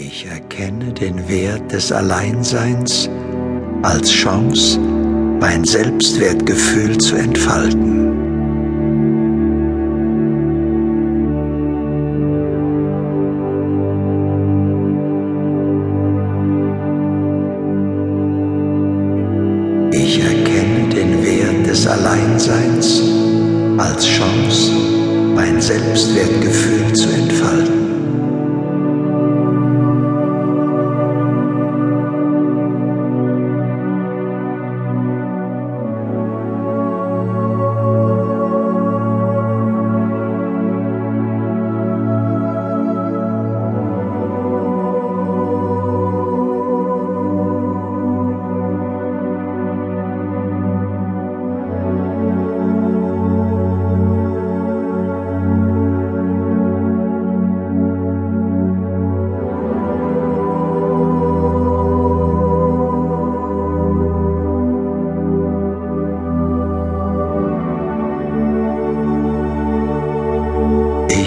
Ich erkenne den Wert des Alleinseins als Chance, mein Selbstwertgefühl zu entfalten. Ich erkenne den Wert des Alleinseins als Chance, mein Selbstwertgefühl zu entfalten.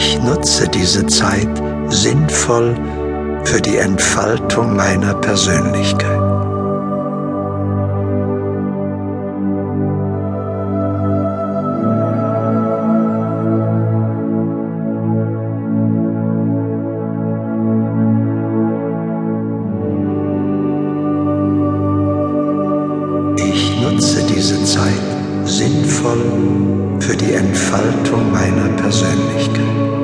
Ich nutze diese Zeit sinnvoll für die Entfaltung meiner Persönlichkeit. Ich nutze diese Zeit sinnvoll für die Entfaltung meiner Persönlichkeit.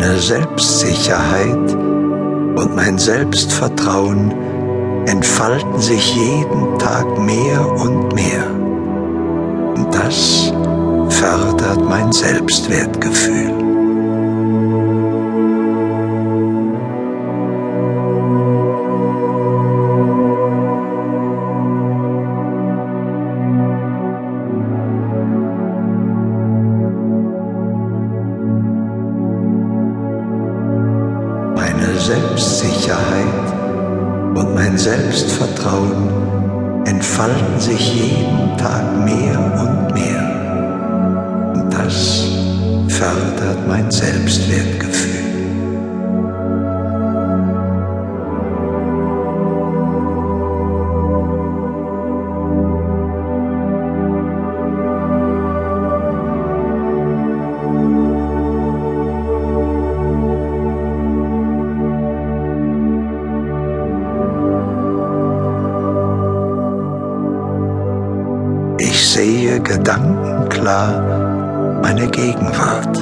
Meine Selbstsicherheit und mein Selbstvertrauen entfalten sich jeden Tag mehr und mehr. Und das fördert mein Selbstwertgefühl. Selbstsicherheit und mein Selbstvertrauen entfalten sich jeden Tag mehr und mehr. Und das fördert mein Selbstwertgefühl. Ich sehe gedankenklar meine Gegenwart.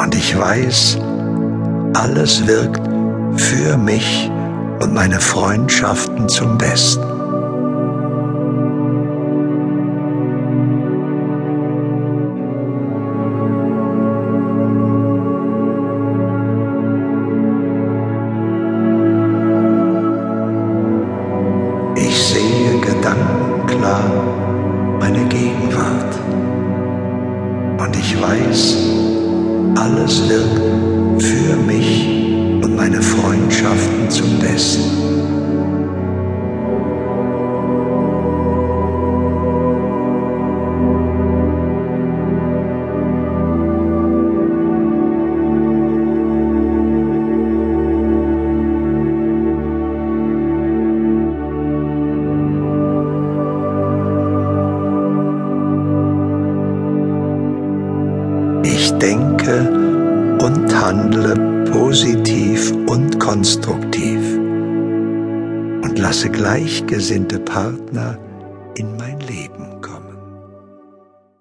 Und ich weiß, alles wirkt für mich und meine Freundschaften zum Besten. Gedankenklar meine Gegenwart. Und ich weiß, alles wirkt für mich und meine Freundschaften zum Besten. Handle positiv und konstruktiv und lasse gleichgesinnte Partner in mein Leben kommen.